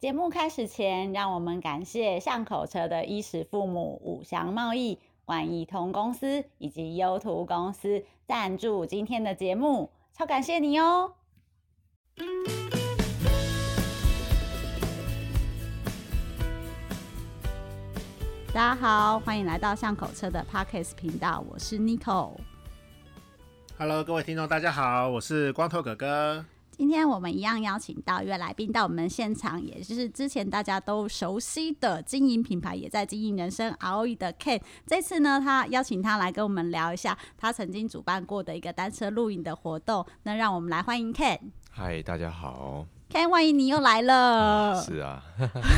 节目开始前，让我们感谢巷口车的衣食父母五祥贸易、万一通公司以及优图公司赞助今天的节目，超感谢你哦！大家好，欢迎来到巷口车的 Podcast 频道，我是 Nico。Hello，各位听众，大家好，我是光头哥哥。今天我们一样邀请到一位来宾到我们现场，也就是之前大家都熟悉的经营品牌，也在经营人生 ROE 的 Ken。这次呢，他邀请他来跟我们聊一下他曾经主办过的一个单车露营的活动。那让我们来欢迎 Ken。嗨，大家好。Ken，欢迎你又来了。啊是啊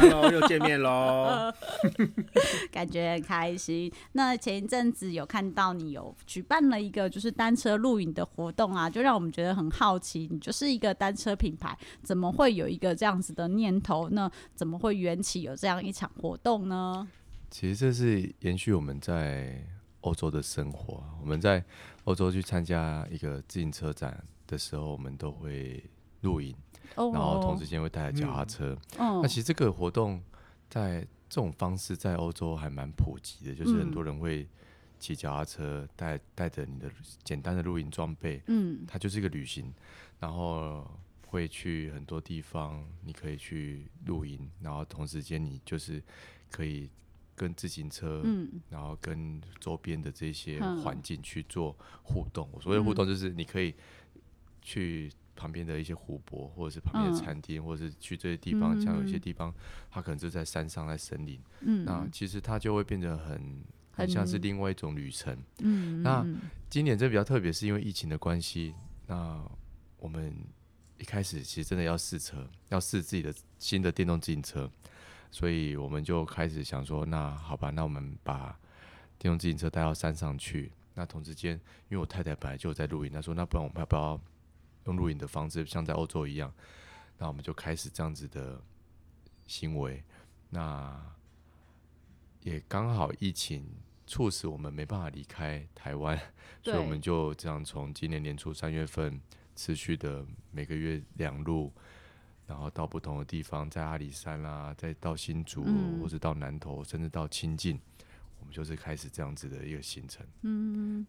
，Hello，又见面喽，感觉很开心。那前一阵子有看到你有举办了一个就是单车露营的活动啊，就让我们觉得很好奇。你就是一个单车品牌，怎么会有一个这样子的念头？那怎么会缘起有这样一场活动呢？其实这是延续我们在欧洲的生活。我们在欧洲去参加一个自行车展的时候，我们都会露营。然后同时间会带脚踏车，嗯，那其实这个活动在这种方式在欧洲还蛮普及的，就是很多人会骑脚踏车，带带着你的简单的露营装备，嗯，它就是一个旅行，然后会去很多地方，你可以去露营，然后同时间你就是可以跟自行车，嗯，然后跟周边的这些环境去做互动。所谓互动就是你可以去。旁边的一些湖泊，或者是旁边的餐厅，嗯，或者是去这些地方，像有些地方，它可能就在山上，在森林。嗯，那其实它就会变得很，很像是另外一种旅程。嗯，那今年这比较特别，是因为疫情的关系。那我们一开始其实真的要试车，要试自己的新的电动自行车，所以我们就开始想说，那好吧，那我们把电动自行车带到山上去。那同时间，因为我太太本来就在露营，她说，那不然我们要不要？用录影的方式，像在欧洲一样，那我们就开始这样子的行为。那也刚好疫情促使我们没办法离开台湾，所以我们就这样从今年年初三月份持续的每个月两路，然后到不同的地方，在阿里山啊，再到新竹，嗯、或者到南投，甚至到清境，我们就是开始这样子的一个行程。嗯。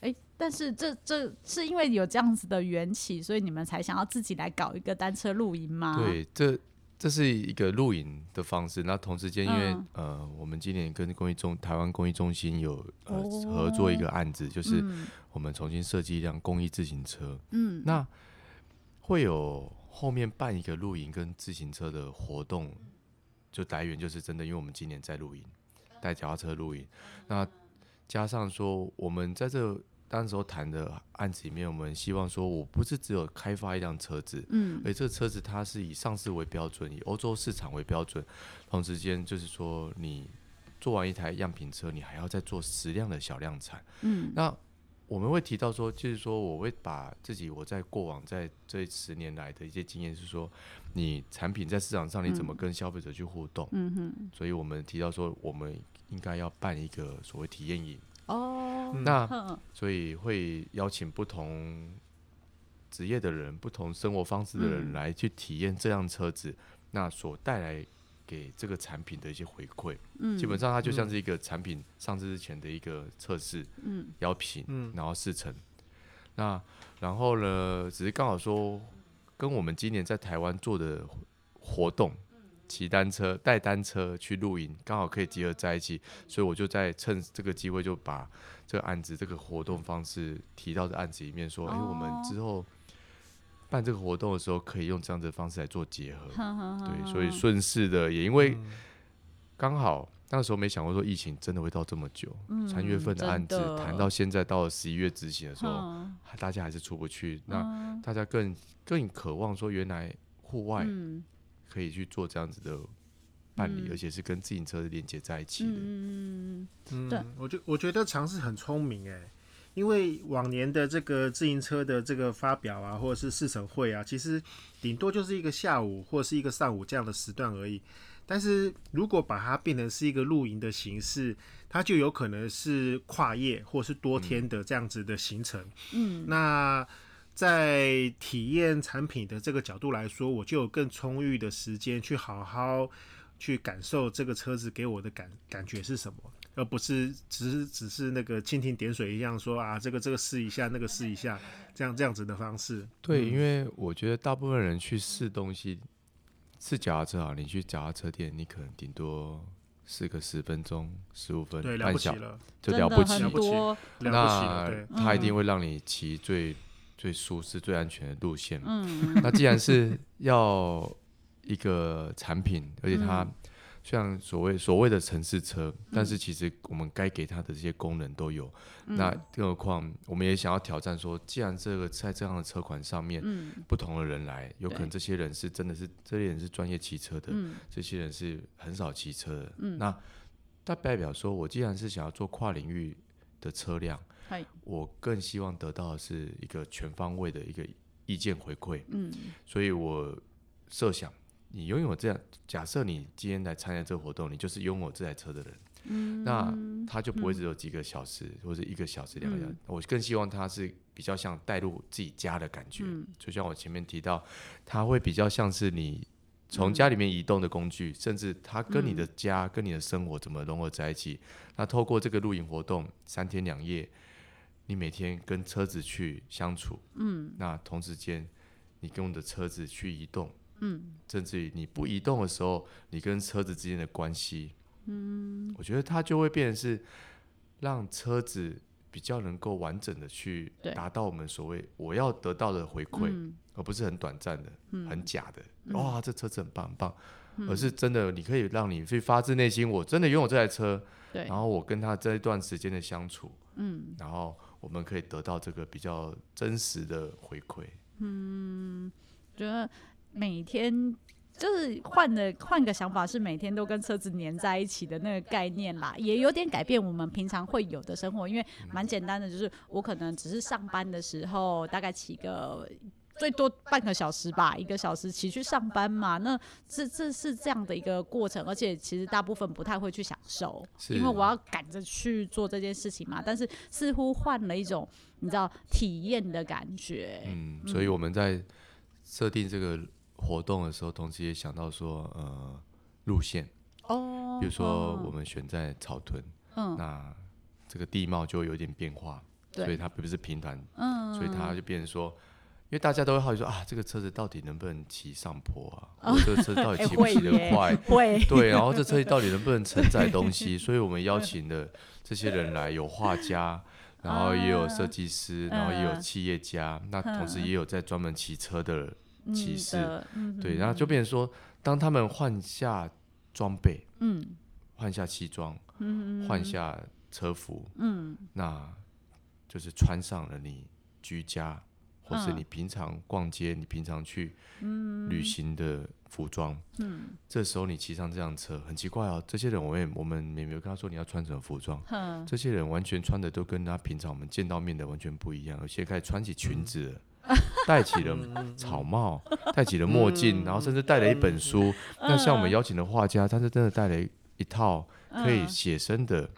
哎、欸，但是这这是因为有这样子的缘起，所以你们才想要自己来搞一个单车露营吗？对，这这是一个露营的方式。那同时间，因为、嗯、呃，我们今年跟公益中台湾公益中心有呃、哦、合作一个案子，就是我们重新设计一辆公益自行车。嗯，那会有后面办一个露营跟自行车的活动，就来源就是真的，因为我们今年在露营，带脚踏车露营，那。加上说，我们在这当时候谈的案子里面，我们希望说，我不是只有开发一辆车子，嗯，而这个车子它是以上市为标准，以欧洲市场为标准，同时间就是说，你做完一台样品车，你还要再做十辆的小量产，嗯，那我们会提到说，就是说，我会把自己我在过往在这十年来的一些经验是说，你产品在市场上你怎么跟消费者去互动，嗯哼，所以我们提到说，我们。应该要办一个所谓体验营。哦，那所以会邀请不同职业的人、不同生活方式的人来去体验这辆车子，嗯、那所带来给这个产品的一些回馈。嗯，基本上它就像是一个产品上市之前的一个测试，嗯，邀品，嗯，然后试乘。那然后呢，只是刚好说跟我们今年在台湾做的活动。骑单车、带单车去露营，刚好可以结合在一起，所以我就在趁这个机会，就把这个案子、这个活动方式提到这案子里面，说：“哎、哦欸，我们之后办这个活动的时候，可以用这样的方式来做结合。呵呵”对，所以顺势的也因为刚好那个时候没想过说疫情真的会到这么久，三、嗯、月份的案子谈到现在到了十一月执行的时候，大家还是出不去，那大家更更渴望说，原来户外。嗯可以去做这样子的办理，嗯、而且是跟自行车连接在一起的。嗯，对，我觉我觉得尝试很聪明哎，因为往年的这个自行车的这个发表啊，或者是试乘会啊，其实顶多就是一个下午或是一个上午这样的时段而已。但是如果把它变成是一个露营的形式，它就有可能是跨夜或是多天的这样子的行程。嗯，那。在体验产品的这个角度来说，我就有更充裕的时间去好好去感受这个车子给我的感感觉是什么，而不是只是只是那个蜻蜓点水一样说啊，这个这个试一下，那个试一下，这样这样子的方式。对，因为我觉得大部分人去试东西，试脚踏车啊，你去脚踏车店，你可能顶多。试个十分钟、十五分钟，半小时就了不起，了不起，那他一定会让你骑最、嗯、最舒适、最安全的路线。嗯、那既然是要一个产品，而且它。像所谓所谓的城市车，但是其实我们该给它的这些功能都有。嗯、那更何况，我们也想要挑战说，既然这个在这样的车款上面，嗯、不同的人来，有可能这些人是真的是这些人是专业骑车的，嗯、这些人是很少骑车的。嗯、那它代表说，我既然是想要做跨领域的车辆，嗯、我更希望得到的是一个全方位的一个意见回馈。嗯、所以我设想。你拥有这样，假设你今天来参加这个活动，你就是拥有这台车的人，嗯、那他就不会只有几个小时，嗯、或者一个小时、两个小时。嗯、我更希望他是比较像带入自己家的感觉，嗯、就像我前面提到，他会比较像是你从家里面移动的工具，嗯、甚至他跟你的家、嗯、跟你的生活怎么融合在一起。那透过这个露营活动，三天两夜，你每天跟车子去相处，嗯，那同时间你跟我的车子去移动。嗯，甚至于你不移动的时候，你跟车子之间的关系，嗯，我觉得它就会变成是让车子比较能够完整的去达到我们所谓我要得到的回馈，嗯、而不是很短暂的、嗯、很假的。嗯、哇，这车子很棒很棒，嗯、而是真的，你可以让你去发自内心，我真的拥有这台车，对，然后我跟他这一段时间的相处，嗯，然后我们可以得到这个比较真实的回馈，嗯，觉得。每天就是换的换个想法，是每天都跟车子粘在一起的那个概念啦，也有点改变我们平常会有的生活。因为蛮简单的，就是我可能只是上班的时候，大概骑个最多半个小时吧，一个小时骑去上班嘛。那这这是这样的一个过程，而且其实大部分不太会去享受，因为我要赶着去做这件事情嘛。但是似乎换了一种你知道体验的感觉。嗯，所以我们在设定这个。活动的时候，同时也想到说，呃，路线哦，比如说我们选在草屯，嗯，那这个地貌就有点变化，对，所以它不是平坦，嗯，所以它就变成说，因为大家都会好奇说啊，这个车子到底能不能骑上坡啊？这个车子到底骑不骑得快？会，对，然后这车子到底能不能承载东西？所以我们邀请的这些人来，有画家，然后也有设计师，然后也有企业家，那同时也有在专门骑车的人。骑士，嗯、对，然后就变成说，当他们换下装备，嗯，换下西装，嗯，换下车服，嗯，那就是穿上了你居家，或是你平常逛街、你平常去旅行的服装，嗯，这时候你骑上这辆车，很奇怪哦，这些人我也我们也没有跟他说你要穿什么服装，嗯，这些人完全穿的都跟他平常我们见到面的完全不一样，有些开始穿起裙子戴起了草帽，戴起了墨镜，然后甚至带了一本书。那像我们邀请的画家，他是真的带了一套可以写生的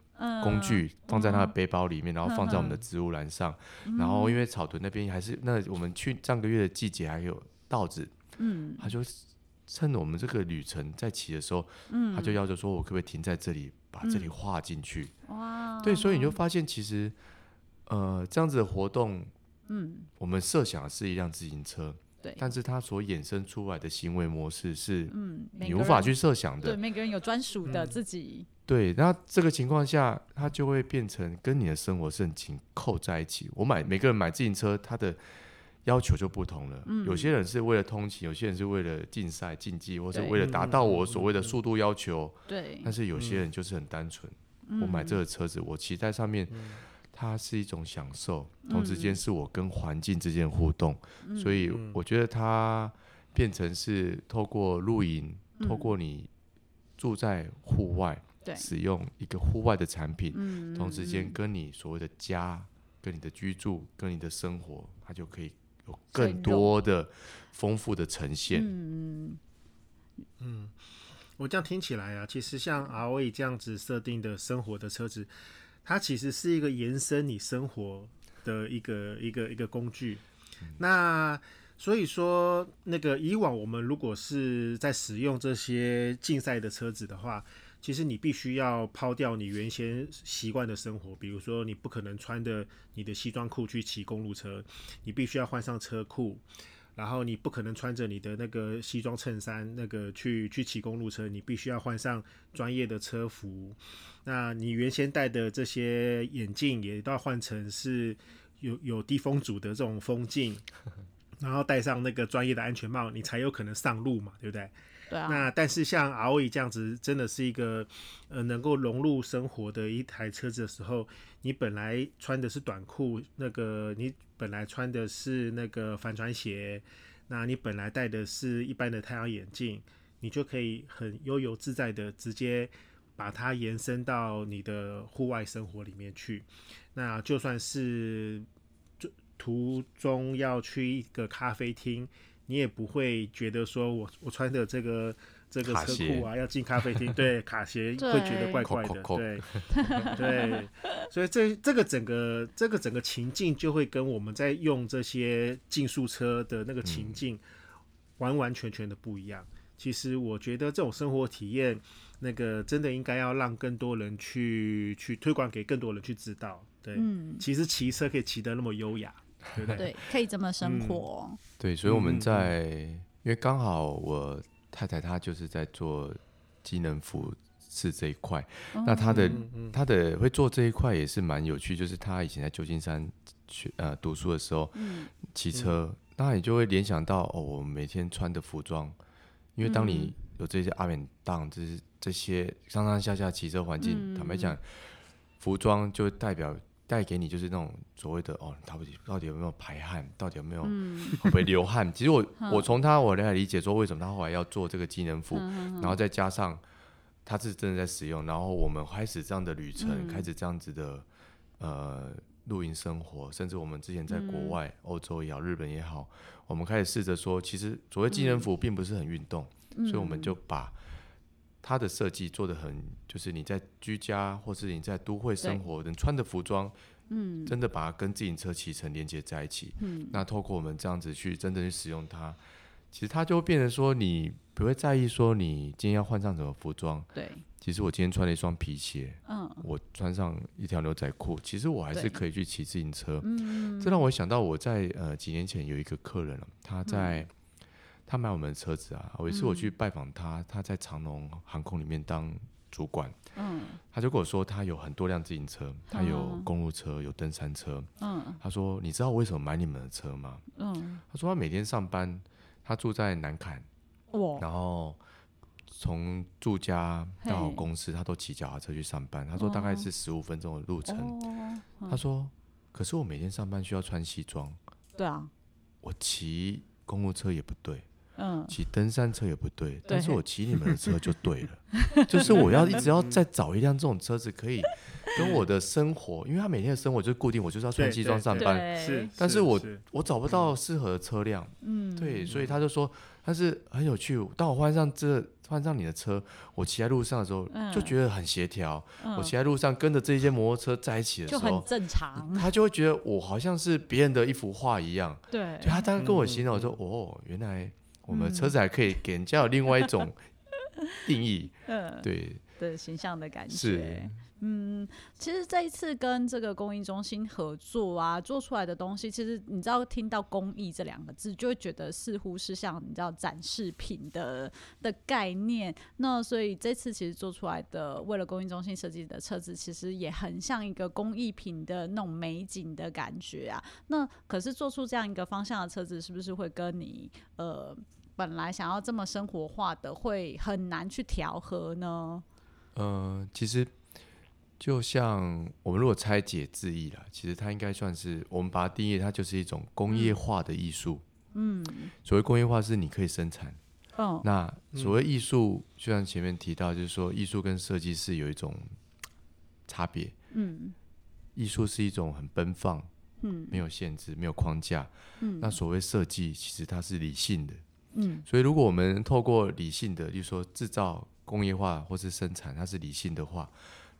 工具，放在他的背包里面，然后放在我们的植物篮上。然后因为草屯那边还是那我们去上个月的季节还有稻子，嗯他就趁着我们这个旅程在骑的时候，他就要求说，我可不可以停在这里，把这里画进去？哇，对，所以你就发现其实，呃，这样子的活动。嗯，我们设想的是一辆自行车，对，但是它所衍生出来的行为模式是，嗯，你无法去设想的。对，每个人有专属的自己。嗯、对，那这个情况下，它就会变成跟你的生活是很紧扣在一起。我买每个人买自行车，他的要求就不同了。嗯，有些人是为了通勤，有些人是为了竞赛竞技，或是为了达到我所谓的速度要求。对，但是有些人就是很单纯，嗯、我买这个车子，我骑在上面。嗯它是一种享受，同时间是我跟环境之间的互动，嗯、所以我觉得它变成是透过露营，嗯、透过你住在户外，嗯、使用一个户外的产品，嗯、同时间跟你所谓的家、跟你的居住、跟你的生活，它就可以有更多的丰富的呈现。嗯，嗯，我这样听起来啊，其实像 ROE 这样子设定的生活的车子。它其实是一个延伸你生活的一个一个一个工具，那所以说，那个以往我们如果是在使用这些竞赛的车子的话，其实你必须要抛掉你原先习惯的生活，比如说你不可能穿着你的西装裤去骑公路车，你必须要换上车裤，然后你不可能穿着你的那个西装衬衫那个去去骑公路车，你必须要换上专业的车服。那你原先戴的这些眼镜也都要换成是有有低风阻的这种风镜。然后戴上那个专业的安全帽，你才有可能上路嘛，对不对？那但是像 R-Way 这样子，真的是一个呃能够融入生活的一台车子的时候，你本来穿的是短裤，那个你本来穿的是那个帆船鞋，那你本来戴的是一般的太阳眼镜，你就可以很悠游自在的直接把它延伸到你的户外生活里面去。那就算是。途中要去一个咖啡厅，你也不会觉得说我我穿的这个这个车库啊，要进咖啡厅，对，卡鞋会觉得怪怪的，对 对，所以这这个整个这个整个情境就会跟我们在用这些竞速车的那个情境完完全全的不一样。其实我觉得这种生活体验，那个真的应该要让更多人去去推广给更多人去知道。对，嗯，其实骑车可以骑得那么优雅。对，对，对，可以这么生活。嗯、对，所以我们在，嗯、因为刚好我太太她就是在做机能服饰这一块，嗯、那她的她的会做这一块也是蛮有趣，就是她以前在旧金山学呃读书的时候，骑车，嗯、那你就会联想到哦，我每天穿的服装，因为当你有这些 up and down，就是这些上上下下骑车环境，嗯、坦白讲，服装就代表。带给你就是那种所谓的哦，到底到底有没有排汗，到底有没有会不会流汗？其实我 我从他我来理解说，为什么他后来要做这个机能服，然后再加上他是真的在使用，然后我们开始这样的旅程，开始这样子的呃露营生活，甚至我们之前在国外欧洲也好，日本也好，我们开始试着说，其实所谓机能服并不是很运动，所以我们就把。它的设计做的很，就是你在居家或是你在都会生活，能穿的服装，嗯，真的把它跟自行车骑乘连接在一起。嗯，那透过我们这样子去真的去使用它，其实它就会变成说，你不会在意说你今天要换上什么服装。对，其实我今天穿了一双皮鞋，嗯，我穿上一条牛仔裤，其实我还是可以去骑自行车。嗯，这让我想到我在呃几年前有一个客人，他在。嗯他买我们的车子啊，有一次我去拜访他，他在长龙航空里面当主管，嗯，他就跟我说他有很多辆自行车，他有公路车，有登山车，嗯，他说你知道我为什么买你们的车吗？嗯，他说他每天上班，他住在南崁，然后从住家到公司，他都骑脚踏车去上班，他说大概是十五分钟的路程，他说可是我每天上班需要穿西装，对啊，我骑公路车也不对。嗯，骑登山车也不对，对，但是我骑你们的车就对了，就是我要一直要再找一辆这种车子，可以跟我的生活，因为他每天的生活就是固定，我就是要穿西装上班，是，但是我我找不到适合的车辆，嗯，对，所以他就说，但是很有趣，当我换上这换上你的车，我骑在路上的时候就觉得很协调，我骑在路上跟着这些摩托车在一起的时候，就很正常，他就会觉得我好像是别人的一幅画一样，对，就他当时跟我形容，我说哦，原来。我们车子还可以给人家有另外一种 定义，嗯，对的形象的感觉。是，嗯，其实这一次跟这个公益中心合作啊，做出来的东西，其实你知道，听到“公益”这两个字，就会觉得似乎是像你知道展示品的的概念。那所以这次其实做出来的，为了公益中心设计的车子，其实也很像一个工艺品的那种美景的感觉啊。那可是做出这样一个方向的车子，是不是会跟你呃？本来想要这么生活化的，会很难去调和呢。呃，其实就像我们如果拆解字义了，其实它应该算是我们把它定义，它就是一种工业化的艺术。嗯，所谓工业化是你可以生产。哦，那所谓艺术，就像前面提到，就是说艺术跟设计是有一种差别。嗯，艺术是一种很奔放，嗯，没有限制，没有框架。嗯，那所谓设计，其实它是理性的。嗯，所以如果我们透过理性的，就是说制造工业化或是生产，它是理性的话，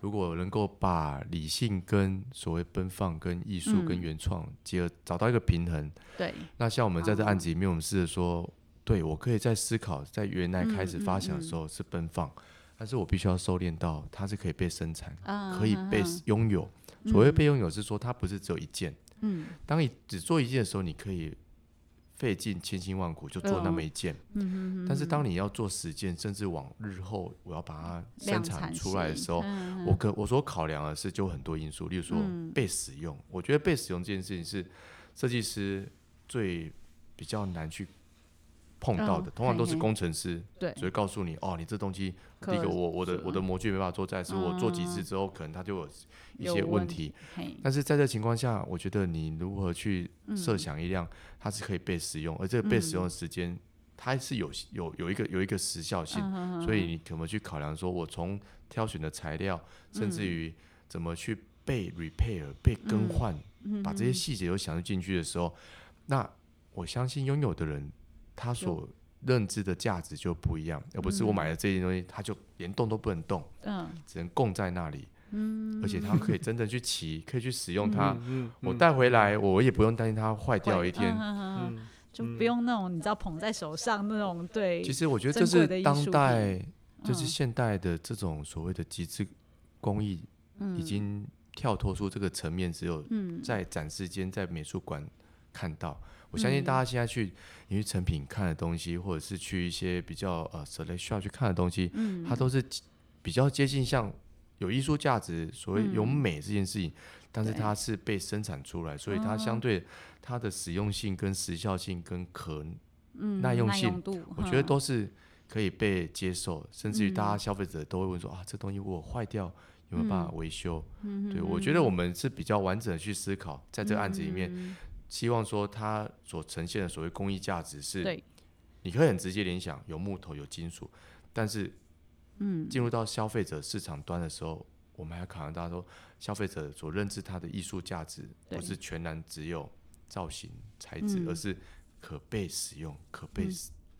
如果能够把理性跟所谓奔放、跟艺术、跟原创结合，找到一个平衡，对。那像我们在这案子里面，我们试着说，对我可以在思考，在原来开始发想的时候是奔放，但是我必须要收敛到它是可以被生产，可以被拥有。所谓被拥有是说，它不是只有一件。嗯。当你只做一件的时候，你可以。费尽千辛万苦就做那么一件，嗯、但是当你要做十件，甚至往日后我要把它生产出来的时候，嗯、我可我所考量的是就很多因素，例如说被使用，嗯、我觉得被使用这件事情是设计师最比较难去。碰到的通常都是工程师，对，所以告诉你哦，你这东西第一个我我的我的模具没办法做，再是我做几次之后，可能它就有一些问题。但是在这情况下，我觉得你如何去设想一辆它是可以被使用，而这个被使用的时间它是有有有一个有一个时效性，所以你怎么去考量？说我从挑选的材料，甚至于怎么去被 repair 被更换，把这些细节都想进去的时候，那我相信拥有的人。他所认知的价值就不一样，而不是我买的这些东西，它就连动都不能动，嗯，只能供在那里，嗯，而且它可以真正去骑，可以去使用它，我带回来，我也不用担心它坏掉一天，就不用那种你知道捧在手上那种，对。其实我觉得这是当代，就是现代的这种所谓的极致工艺，已经跳脱出这个层面，只有在展示间，在美术馆看到。我相信大家现在去你去成品看的东西，或者是去一些比较呃 select shop 去看的东西，嗯、它都是比较接近像有艺术价值，所谓有美这件事情，嗯、但是它是被生产出来，所以它相对它的实用性跟时效性跟可耐用性，我觉得都是可以被接受，嗯、甚至于大家消费者都会问说啊，这东西如果坏掉有没有办法维修？嗯、对，我觉得我们是比较完整的去思考，在这个案子里面。嗯希望说它所呈现的所谓工艺价值是，你可以很直接联想有木头有金属，但是，嗯，进入到消费者市场端的时候，我们还考量到说消费者所认知它的艺术价值不是全然只有造型材质，而是可被使用、可被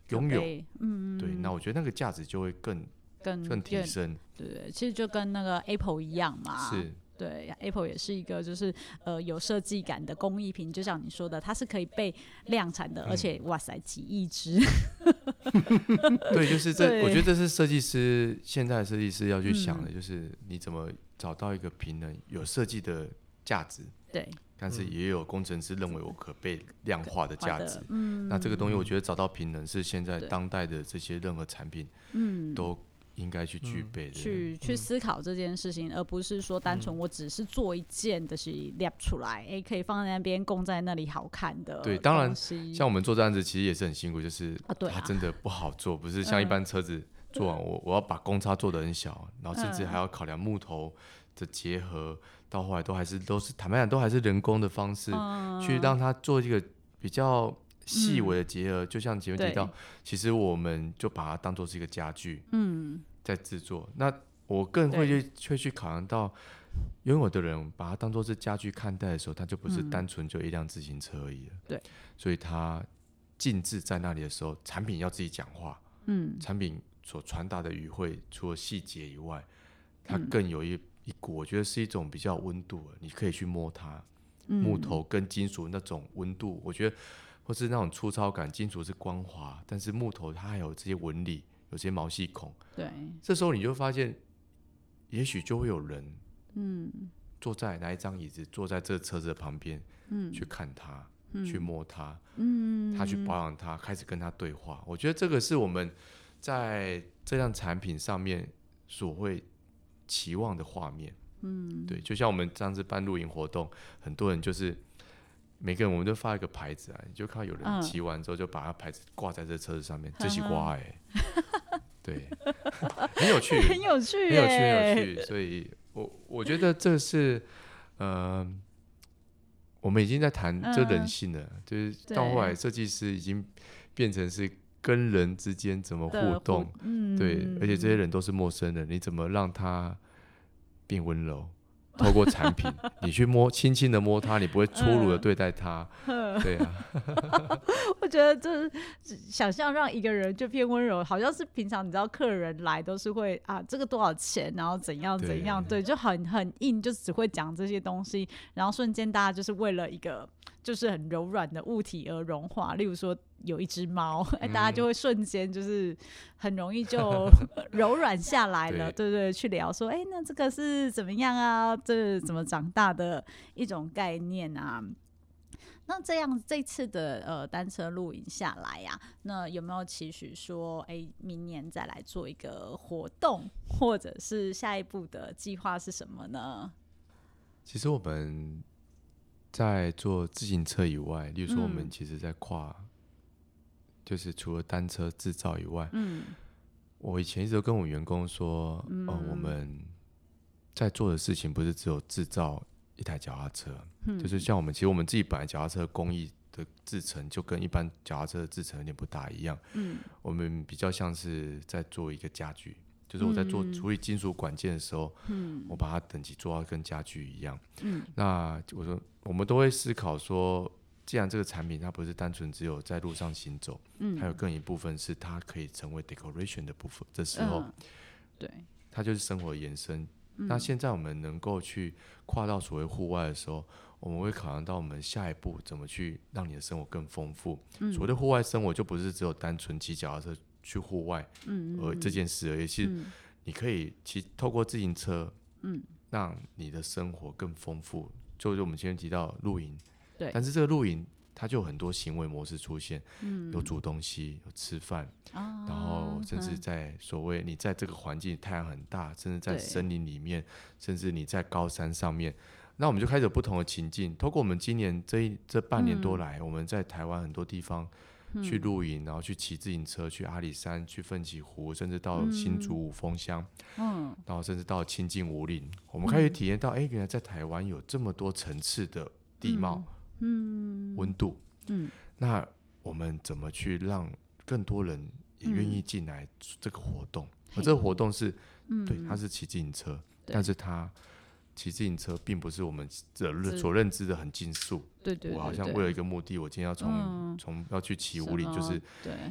拥有，嗯，对，那我觉得那个价值就会更更更提升，对对，其实就跟那个 Apple 一样嘛，是。对，Apple 也是一个就是呃有设计感的工艺品，就像你说的，它是可以被量产的，嗯、而且哇塞几亿只。对，就是这，我觉得这是设计师现在的设计师要去想的，就是你怎么找到一个平衡，有设计的价值，对，但是也有工程师认为我可被量化的价值。嗯，那这个东西我觉得找到平衡是现在当代的这些任何产品，嗯，都。应该去具备的，去去思考这件事情，而不是说单纯我只是做一件的是列出来，哎，可以放在那边供在那里好看的。对，当然，像我们做这样子其实也是很辛苦，就是它真的不好做，不是像一般车子做完，我我要把公差做的很小，然后甚至还要考量木头的结合，到后来都还是都是坦白讲，都还是人工的方式去让它做一个比较细微的结合，就像前面提到，其实我们就把它当做是一个家具，嗯。在制作，那我更会去会去考量到，拥有的人把它当做是家具看待的时候，它就不是单纯就一辆自行车而已了。对，所以它静置在那里的时候，产品要自己讲话。嗯，产品所传达的语汇，除了细节以外，它更有一一股，我觉得是一种比较温度，你可以去摸它，木头跟金属那种温度，我觉得或是那种粗糙感，金属是光滑，但是木头它还有这些纹理。有些毛细孔，对，这时候你就发现，也许就会有人，嗯，坐在哪一张椅子，坐在这车子的旁边，嗯，去看它，嗯、去摸它，嗯，他去保养它，开始跟他对话。我觉得这个是我们在这辆产品上面所会期望的画面，嗯，对，就像我们上次办露营活动，很多人就是。每个人我们都发一个牌子啊，你就看到有人骑完之后就把他牌子挂在这车子上面，这是瓜哎，对，很有趣，很有趣，很有趣，很有趣。所以我我觉得这是呃，我们已经在谈这人性了，就是到后来设计师已经变成是跟人之间怎么互动，对，而且这些人都是陌生人，你怎么让他变温柔？透过产品，你去摸，轻轻的摸它，你不会粗鲁的对待它。嗯、对啊，我觉得就是想象让一个人就变温柔，好像是平常你知道客人来都是会啊，这个多少钱，然后怎样怎样，对，对，就很很硬，就只会讲这些东西，然后瞬间大家就是为了一个。就是很柔软的物体而融化，例如说有一只猫，哎、嗯，大家就会瞬间就是很容易就 柔软下来了，对，对对，去聊说，哎，那这个是怎么样啊？这是怎么长大的一种概念啊？那这样这次的呃单车露营下来呀、啊，那有没有期许说，哎，明年再来做一个活动，或者是下一步的计划是什么呢？其实我们。在做自行车以外，例如说我们其实，在跨，嗯、就是除了单车制造以外，嗯，我以前一直都跟我员工说，嗯、呃，我们在做的事情不是只有制造一台脚踏车，嗯，就是像我们其实我们自己本来脚踏车工艺的制成就跟一般脚踏车的制成有点不大一样，嗯，我们比较像是在做一个家具。就是我在做处理金属管件的时候，嗯，我把它等级做到跟家具一样，嗯，那我说我们都会思考说，既然这个产品它不是单纯只有在路上行走，嗯，还有更一部分是它可以成为 decoration 的部分的时候，嗯，对，它就是生活的延伸。嗯，那现在我们能够去跨到所谓户外的时候，我们会考量到我们下一步怎么去让你的生活更丰富。嗯，所谓的户外生活就不是只有单纯骑脚踏车。去户外，嗯，而这件事而已，其实你可以骑透过自行车，嗯，让你的生活更丰富。就是我们今天提到露营，对，但是这个露营它就有很多行为模式出现，嗯，有煮东西，有吃饭，啊，然后甚至在所谓你在这个环境太阳很大，甚至在森林里面，甚至你在高山上面，那我们就开始有不同的情境。透过我们今年这一这半年多来，我们在台湾很多地方。去露营，然后去骑自行车，去阿里山，去奋起湖，甚至到新竹五峰乡，嗯，然后甚至到清境武岭，我们开始体验到，哎、欸，原来在台湾有这么多层次的地貌，嗯，温度，嗯，那我们怎么去让更多人也愿意进来这个活动？而这个活动是，对，他是骑自行车，但是他。骑自行车并不是我们所认知的很竞速。对对，我好像为了一个目的，我今天要从从要去骑五岭，就是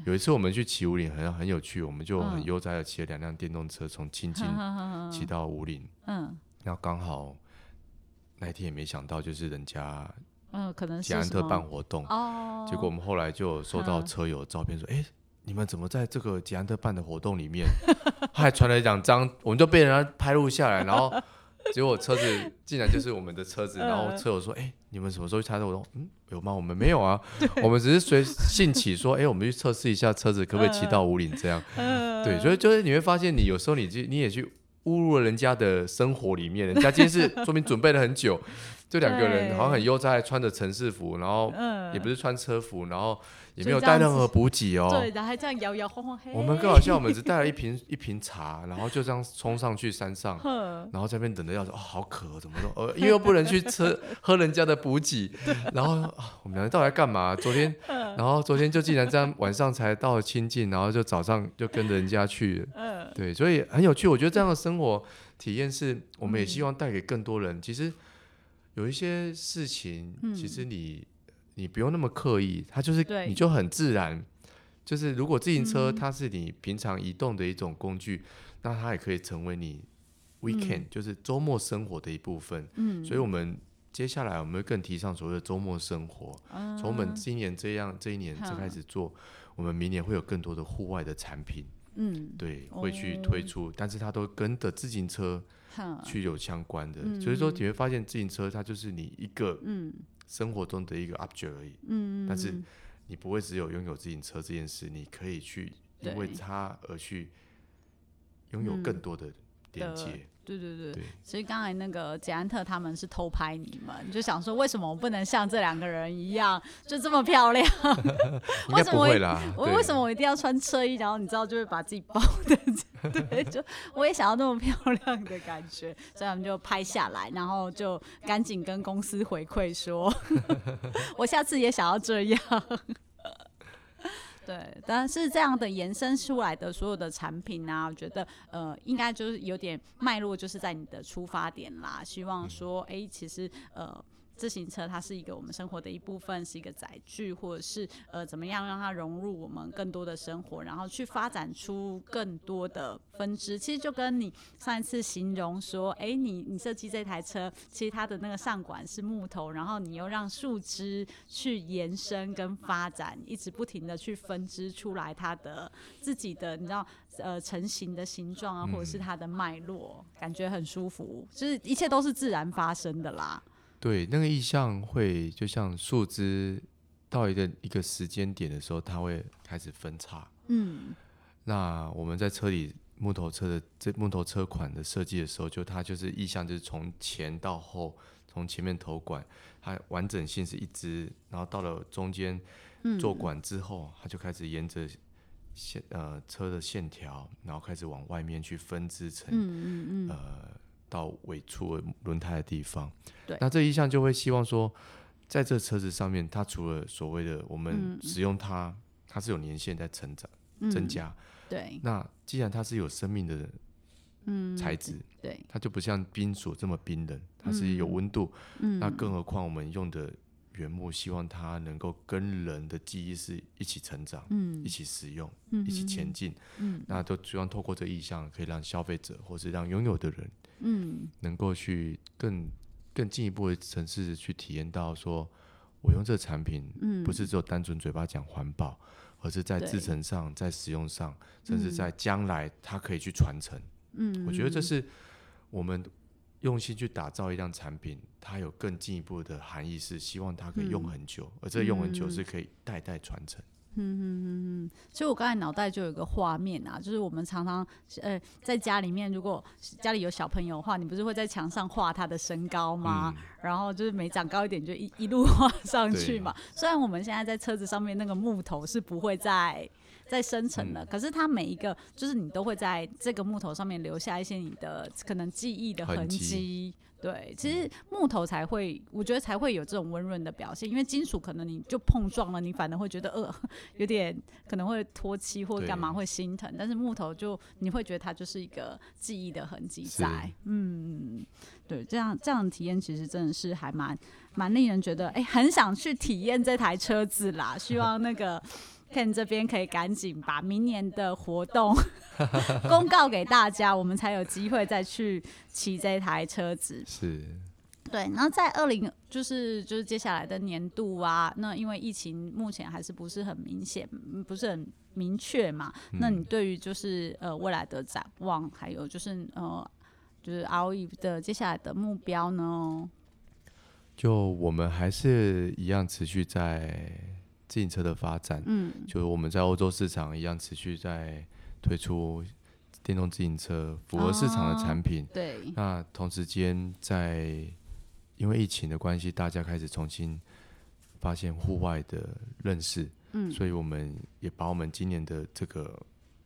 有一次我们去骑五岭，好像很有趣，我们就很悠哉的骑了两辆电动车从青青骑到五岭。嗯，然后刚好那一天也没想到，就是人家嗯可能捷安特办活动哦，结果我们后来就收到车友照片说，哎，你们怎么在这个捷安特办的活动里面，他还传了两张，我们就被人家拍录下来，然后。结果车子竟然就是我们的车子，然后车友说：“哎、欸，你们什么时候去参加活动？嗯，有吗？我们没有啊，我们只是随兴起说，哎、欸，我们去测试一下车子可不可以骑到五岭这样。对，所以就是你会发现，你有时候你去你也去误入了人家的生活里面，人家今天是说明准备了很久，就两个人好像很悠哉，穿着城市服，然后也不是穿车服，然后。”也没有带任何补给哦，对，然后还这样摇摇晃晃。我们更好笑，我们只带了一瓶一瓶茶，然后就这样冲上去山上，然后在那边等着要说，哦，好渴，怎么说？呃，因为又不能去吃 喝人家的补给，然后我们两个到底在干嘛？昨天，然后昨天就竟然这样晚上才到了清境，然后就早上就跟着人家去，对，所以很有趣。我觉得这样的生活体验是，我们也希望带给更多人。其实有一些事情，其实你。你不用那么刻意，它就是你就很自然。就是如果自行车它是你平常移动的一种工具，嗯、那它也可以成为你 weekend、嗯、就是周末生活的一部分。嗯，所以我们接下来我们会更提倡所谓的周末生活。从、嗯、我们今年这样这一年才开始做，嗯、我们明年会有更多的户外的产品。嗯，对，会去推出，哦、但是它都跟着自行车去有相关的。嗯、所以说你会发现自行车它就是你一个嗯。生活中的一个 object 而已，嗯，但是你不会只有拥有自行车这件事，你可以去因为它而去拥有更多的连接。对对对，对其实刚才那个捷安特他们是偷拍你们，就想说为什么我不能像这两个人一样 就这么漂亮？应该不会啦。我为什么我一定要穿车衣，然后你知道就会把自己包的？对，就我也想要那么漂亮的感觉，所以他们就拍下来，然后就赶紧跟公司回馈说，我下次也想要这样。对，但是这样的延伸出来的所有的产品啊，我觉得呃，应该就是有点脉络，就是在你的出发点啦。希望说，哎、欸，其实呃。自行车它是一个我们生活的一部分，是一个载具，或者是呃怎么样让它融入我们更多的生活，然后去发展出更多的分支。其实就跟你上一次形容说，哎、欸，你你设计这台车，其实它的那个上管是木头，然后你又让树枝去延伸跟发展，一直不停的去分支出来它的自己的，你知道呃成型的形状啊，或者是它的脉络，感觉很舒服，就是一切都是自然发生的啦。对，那个意象会就像树枝到一个一个时间点的时候，它会开始分叉。嗯，那我们在车里木头车的这木头车款的设计的时候，就它就是意象，就是从前到后，从前面头管，它完整性是一支，然后到了中间做管之后，它就开始沿着线呃车的线条，然后开始往外面去分支成嗯嗯嗯呃。到尾处轮胎的地方，对，那这一项就会希望说，在这车子上面，它除了所谓的我们使用它，嗯、它是有年限在成长、嗯、增加，对。那既然它是有生命的嗯材质、嗯，对，它就不像冰锁这么冰冷，它是有温度、嗯。那更何况我们用的原木，希望它能够跟人的记忆是一起成长，嗯，一起使用，嗯、一起前进，嗯。那都希望透过这意向，可以让消费者或是让拥有的人。嗯，能够去更更进一步的层次去体验到，说我用这个产品，嗯，不是只有单纯嘴巴讲环保，而是在制成上，在使用上，甚至在将来它可以去传承。嗯，我觉得这是我们用心去打造一辆产品，它有更进一步的含义，是希望它可以用很久，而这用很久是可以代代传承。嗯嗯嗯嗯，所以我刚才脑袋就有一个画面啊，就是我们常常呃在家里面，如果家里有小朋友的话，你不是会在墙上画他的身高吗？嗯、然后就是每长高一点就一一路画上去嘛。虽然我们现在在车子上面那个木头是不会再再生成的，嗯，可是它每一个就是你都会在这个木头上面留下一些你的可能记忆的痕迹。对，其实木头才会，我觉得才会有这种温润的表现，因为金属可能你就碰撞了，你反而会觉得呃 有点可能会脱漆或干嘛会心疼，但是木头就你会觉得它就是一个记忆的痕迹在，嗯，对，这样这样的体验其实真的是还蛮蛮令人觉得哎、欸、很想去体验这台车子啦，希望那个。Ken 这边可以赶紧把明年的活动 公告给大家，我们才有机会再去骑这台车子。是，对。那在二零就是就是接下来的年度啊，那因为疫情目前还是不是很明显，不是很明确嘛、嗯。那你对于就是呃未来的展望，还有就是呃就是 ROE 的接下来的目标呢？就我们还是一样持续在。自行车的发展，嗯，就是我们在欧洲市场一样持续在推出电动自行车，符合市场的产品。哦、对。那同时间，在因为疫情的关系，大家开始重新发现户外的认识，嗯，所以我们也把我们今年的这个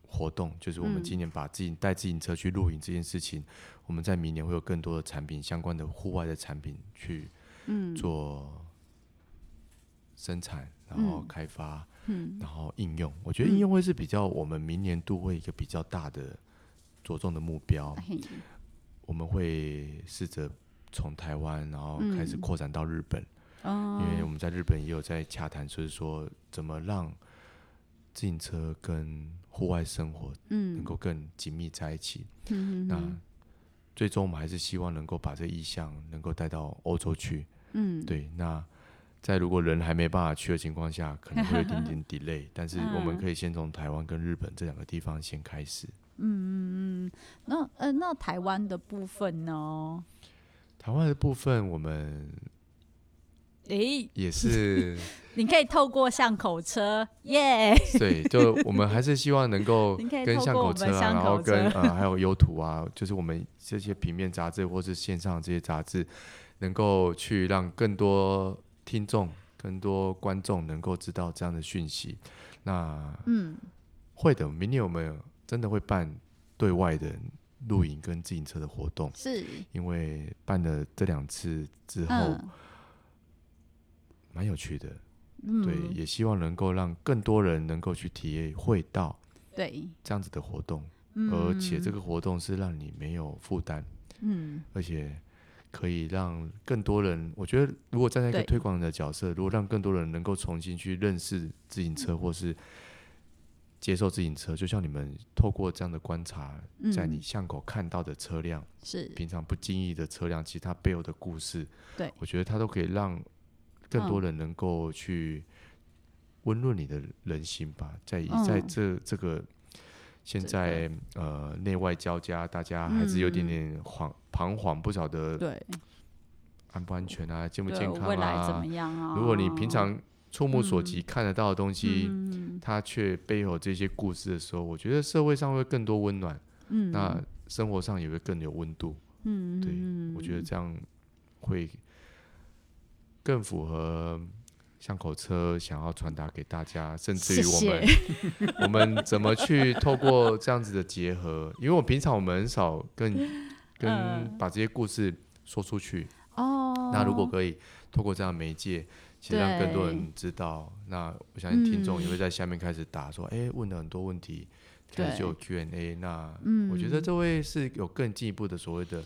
活动，就是我们今年把自己带自行车去露营这件事情，我们在明年会有更多的产品相关的户外的产品去做生产。然后开发，嗯，然后应用，我觉得应用会是比较我们明年度会一个比较大的着重的目标。我们会试着从台湾，然后开始扩展到日本，因为我们在日本也有在洽谈，就是说怎么让自行车跟户外生活，能够更紧密在一起。那最终我们还是希望能够把这意向能够带到欧洲去。嗯，对，那。在如果人还没办法去的情况下，可能会有一 点点 delay，但是我们可以先从台湾跟日本这两个地方先开始。嗯嗯嗯，那呃，那台湾的部分呢？台湾的部分，我们诶也是，你可以透过巷口车耶。Yeah! 对，就我们还是希望能够跟巷口车啊，然后跟呃还有优图啊，就是我们这些平面杂志或是线上这些杂志，能够去让更多。听众更多观众能够知道这样的讯息，那嗯，会的。明年我们真的会办对外的露营跟自行车的活动，是。因为办了这两次之后，蛮、嗯、有趣的。嗯，对，也希望能够让更多人能够去体会到对。这样子的活动，嗯，而且这个活动是让你没有负担，嗯，而且可以让更多人，我觉得如果站在一个推广的角色，如果让更多人能够重新去认识自行车，或是接受自行车，就像你们透过这样的观察，在你巷口看到的车辆，是。平常不经意的车辆，其实它背后的故事，对，我觉得它都可以让更多人能够去温润你的人心吧。在在这这个现在呃内外交加，大家还是有点点惶彷徨，不晓得对。安不安全啊，健不健康啊，未来怎么样啊？如果你平常触目所及看得到的东西。它却背后这些故事的时候，我觉得社会上会更多温暖，嗯，那生活上也会更有温度，嗯，对，我觉得这样会更符合巷口车想要传达给大家，甚至于我们，我们怎么去透过这样子的结合，因为我平常我们很少跟 跟把这些故事说出去，哦，那如果可以透过这样的媒介。其实让更多人知道，那我相信听众也会在下面开始打说，哎、嗯，问了很多问题，开始就有 Q&A。那我觉得这位是有更进一步的所谓的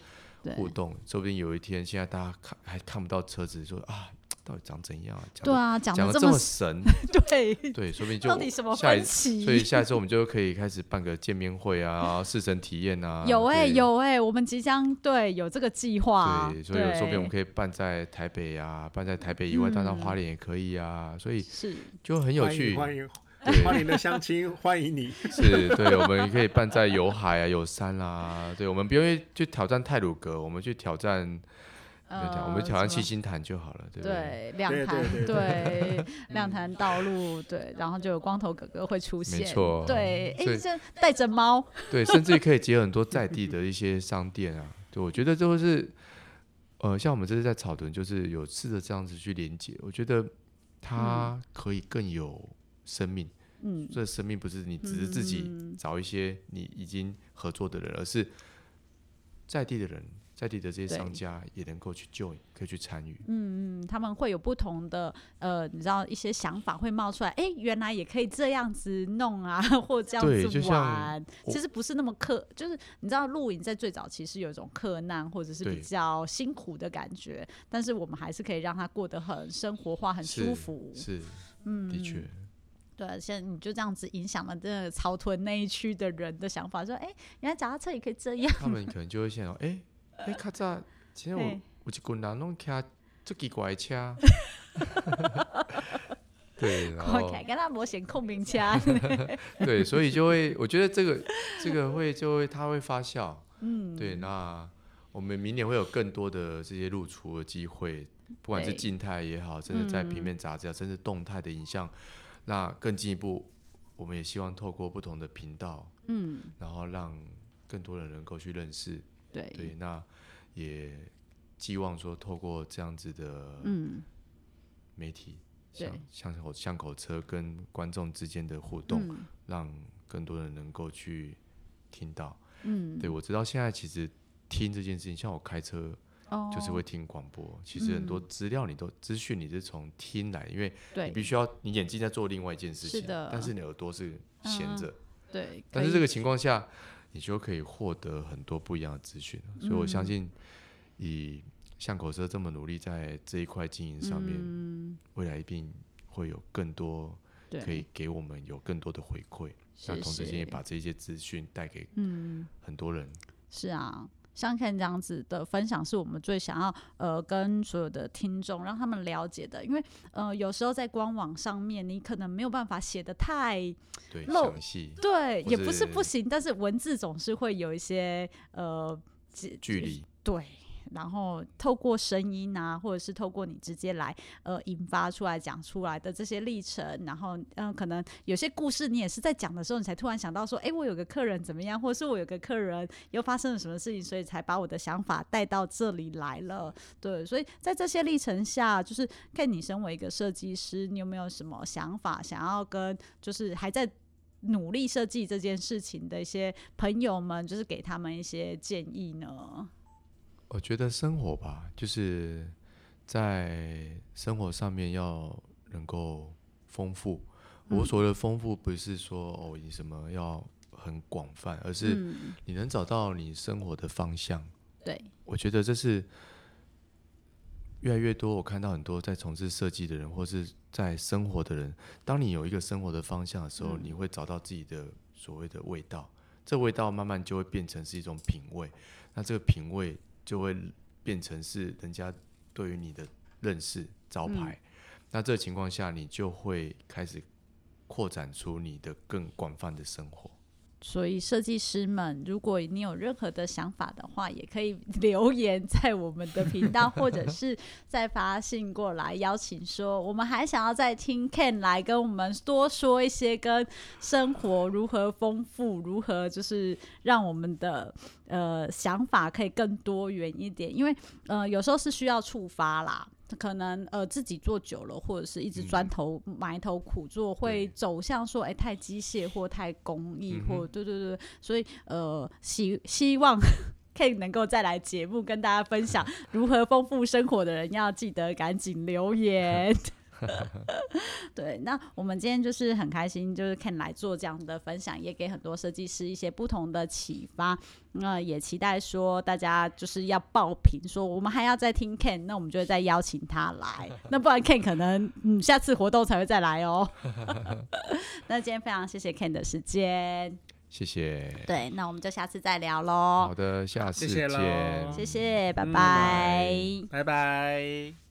互动，说不定有一天，现在大家看还看不到车子，说啊。到底长怎样啊？对啊，讲的这么神，对 对，说不定就到底什么分歧？所以下一次我们就可以开始办个见面会啊，试乘体验啊。有哎、欸，有哎、欸，我们即将对有这个计划。对，所以说不定我们可以办在台北啊，办在台北以外，当然花莲也可以啊。嗯、所以是就很有趣。欢迎 花莲的相亲，欢迎你。是对，我们可以办在有海啊，有山啊。对，我们不用去挑战泰鲁阁，我们去挑战。呃、我们挑战七星潭就好了，对不对？对，两潭，对，两潭道路，对，然后就有光头哥哥会出现，没错，对，哎，这带着猫，对，甚至可以结合很多在地的一些商店啊，对，我觉得就是，呃，像我们这次在草屯，就是有试着这样子去连接，我觉得它可以更有生命，嗯，这生命不是你只是自己找一些你已经合作的人，而是在地的人。在地的这些商家也能够去救，可以去参与。嗯嗯，他们会有不同的呃，你知道一些想法会冒出来。哎，原来也可以这样子弄啊，或这样子玩。其实不是那么克，就是你知道露营在最早其实有一种克难或者是比较辛苦的感觉，但是我们还是可以让他过得很生活化、很舒服。是，是嗯，的确。对，现在你就这样子影响了这个草屯那一区的人的想法，说，哎，原来脚踏车也可以这样。他们可能就会想到，哎。哎，较早，其实我有一群人拢骑足奇怪的车，对，然后跟他模型控名车，对，所以就会，我觉得这个这个会就会它会发酵，嗯，对，那我们明年会有更多的这些露出的机会，不管是静态也好，甚至在平面杂志啊，甚至动态的影像，那更进一步，我们也希望透过不同的频道，嗯，然后让更多人能够去认识。对，对，那也寄望说，透过这样子的媒体，像像口巷口车跟观众之间的互动，嗯、让更多人能够去听到。嗯，对，我知道现在其实听这件事情，像我开车，就是会听广播。哦、其实很多资料你都资讯你是从听来，因为你必须要你眼睛在做另外一件事情，但是你耳朵是闲着。对，但是这个情况下。你就可以获得很多不一样的资讯，所以我相信，以巷口车这么努力在这一块经营上面，嗯、未来一定会有更多可以给我们有更多的回馈。那同时间也把这些资讯带给很多人。是啊。像看这样子的分享，是我们最想要呃跟所有的听众让他们了解的，因为呃有时候在官网上面，你可能没有办法写的太对，也不是不行，但是文字总是会有一些呃距离，对。然后透过声音啊，或者是透过你直接来呃引发出来讲出来的这些历程，然后嗯、可能有些故事你也是在讲的时候，你才突然想到说，哎，我有个客人怎么样，或者是我有个客人又发生了什么事情，所以才把我的想法带到这里来了。对，所以在这些历程下，就是看你身为一个设计师，你有没有什么想法想要跟就是还在努力设计这件事情的一些朋友们，就是给他们一些建议呢？我觉得生活吧，就是在生活上面要能够丰富。我所谓的丰富，不是说哦，你什么要很广泛，而是你能找到你生活的方向。对，我觉得这是越来越多。我看到很多在从事设计的人，或是在生活的人，当你有一个生活的方向的时候，你会找到自己的所谓的味道。这味道慢慢就会变成是一种品味，那这个品味就会变成是人家对于你的认识招牌。那这情况下，你就会开始。扩展出你的更广泛的生活。所以，设计师们，如果你有任何的想法的话，也可以留言在我们的频道，或者是再发信过来邀请说，我们还想要再听 Ken 来跟我们多说一些跟生活如何丰富，如何就是让我们的呃想法可以更多元一点，因为呃有时候是需要触发啦。可能呃自己做久了，或者是一直砖头埋头苦做，嗯、会走向说哎、欸、太机械或太工艺，嗯、或对对对，所以呃希希望 可以能够再来节目跟大家分享如何丰富生活的人，要记得赶紧留言。对，那我们今天就是很开心，就是 Ken 来做这样的分享，也给很多设计师一些不同的启发。那、呃、也期待说大家就是要爆评，说我们还要再听 Ken，那我们就会再邀请他来。那不然 Ken 可能嗯下次活动才会再来哦。那今天非常谢谢 Ken 的时间，谢谢。对，那我们就下次再聊喽。好的，下次见，谢谢，谢谢，拜拜，拜拜。